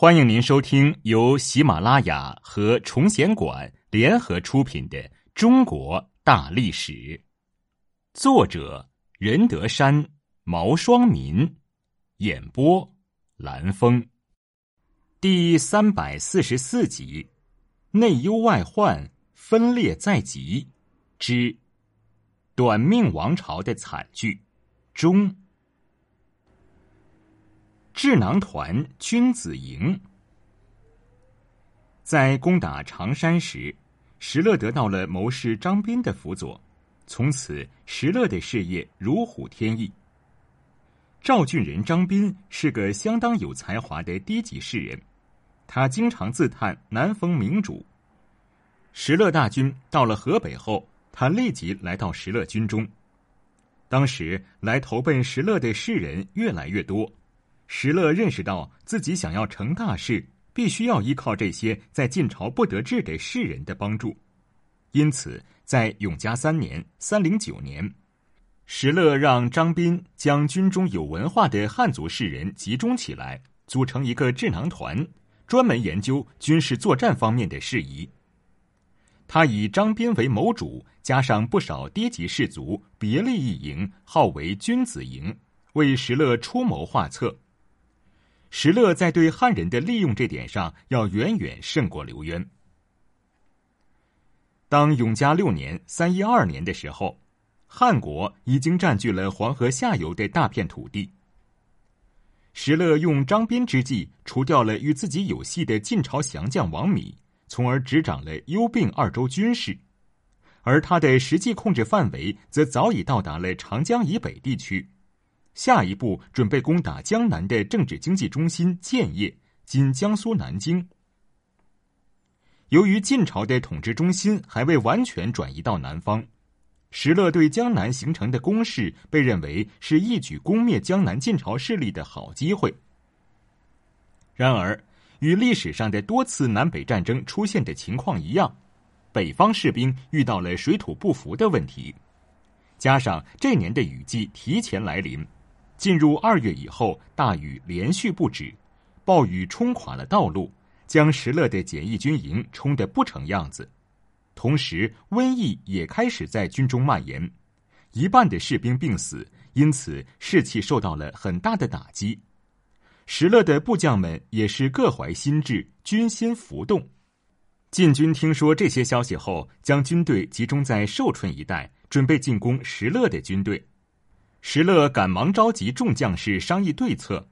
欢迎您收听由喜马拉雅和崇贤馆联合出品的《中国大历史》，作者任德山、毛双民，演播蓝峰，第三百四十四集：内忧外患，分裂在即之短命王朝的惨剧中。智囊团君子营，在攻打常山时，石勒得到了谋士张斌的辅佐，从此石勒的事业如虎添翼。赵郡人张斌是个相当有才华的低级士人，他经常自叹难逢明主。石勒大军到了河北后，他立即来到石勒军中。当时来投奔石勒的士人越来越多。石勒认识到自己想要成大事，必须要依靠这些在晋朝不得志的士人的帮助，因此在永嘉三年（三零九年），石勒让张斌将军中有文化的汉族士人集中起来，组成一个智囊团，专门研究军事作战方面的事宜。他以张斌为谋主，加上不少低级士卒，别立一营，号为君子营，为石勒出谋划策。石勒在对汉人的利用这点上，要远远胜过刘渊。当永嘉六年（三一二年）的时候，汉国已经占据了黄河下游的大片土地。石勒用张斌之计，除掉了与自己有隙的晋朝降将王弥，从而执掌了幽并二州军事，而他的实际控制范围则早已到达了长江以北地区。下一步准备攻打江南的政治经济中心建业（今江苏南京）。由于晋朝的统治中心还未完全转移到南方，石勒对江南形成的攻势被认为是一举攻灭江南晋朝势力的好机会。然而，与历史上的多次南北战争出现的情况一样，北方士兵遇到了水土不服的问题，加上这年的雨季提前来临。进入二月以后，大雨连续不止，暴雨冲垮了道路，将石勒的简易军营冲得不成样子。同时，瘟疫也开始在军中蔓延，一半的士兵病死，因此士气受到了很大的打击。石勒的部将们也是各怀心志，军心浮动。晋军听说这些消息后，将军队集中在寿春一带，准备进攻石勒的军队。石勒赶忙召集众将士商议对策。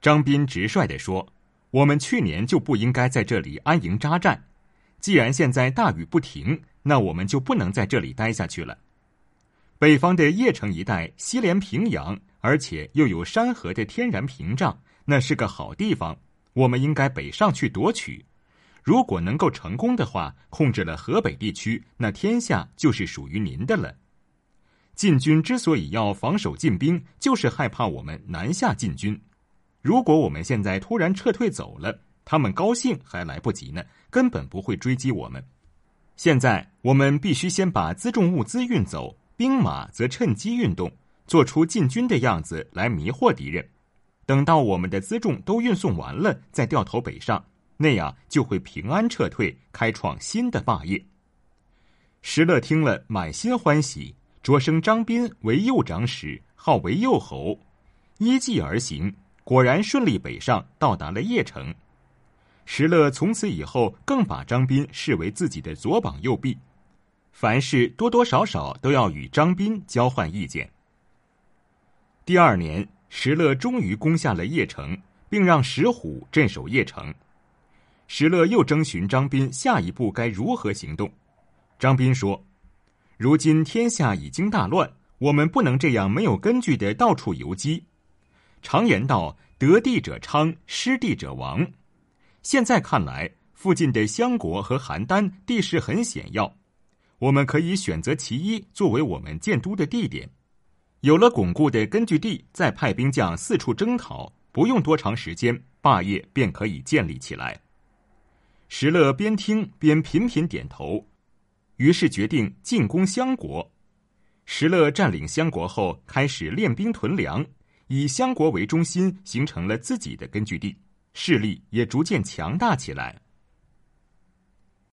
张斌直率地说：“我们去年就不应该在这里安营扎寨。既然现在大雨不停，那我们就不能在这里待下去了。北方的邺城一带西连平阳，而且又有山河的天然屏障，那是个好地方。我们应该北上去夺取。如果能够成功的话，控制了河北地区，那天下就是属于您的了。”晋军之所以要防守进兵，就是害怕我们南下进军。如果我们现在突然撤退走了，他们高兴还来不及呢，根本不会追击我们。现在我们必须先把辎重物资运走，兵马则趁机运动，做出进军的样子来迷惑敌人。等到我们的辎重都运送完了，再掉头北上，那样就会平安撤退，开创新的霸业。石勒听了，满心欢喜。擢升张斌为右长史，号为右侯，依计而行，果然顺利北上，到达了邺城。石勒从此以后更把张斌视为自己的左膀右臂，凡事多多少少都要与张斌交换意见。第二年，石勒终于攻下了邺城，并让石虎镇守邺城。石勒又征询张斌下一步该如何行动，张斌说。如今天下已经大乱，我们不能这样没有根据的到处游击。常言道：“得地者昌，失地者亡。”现在看来，附近的襄国和邯郸地势很险要，我们可以选择其一作为我们建都的地点。有了巩固的根据地，再派兵将四处征讨，不用多长时间，霸业便可以建立起来。石勒边听边频频点头。于是决定进攻相国。石勒占领相国后，开始练兵屯粮，以相国为中心，形成了自己的根据地，势力也逐渐强大起来。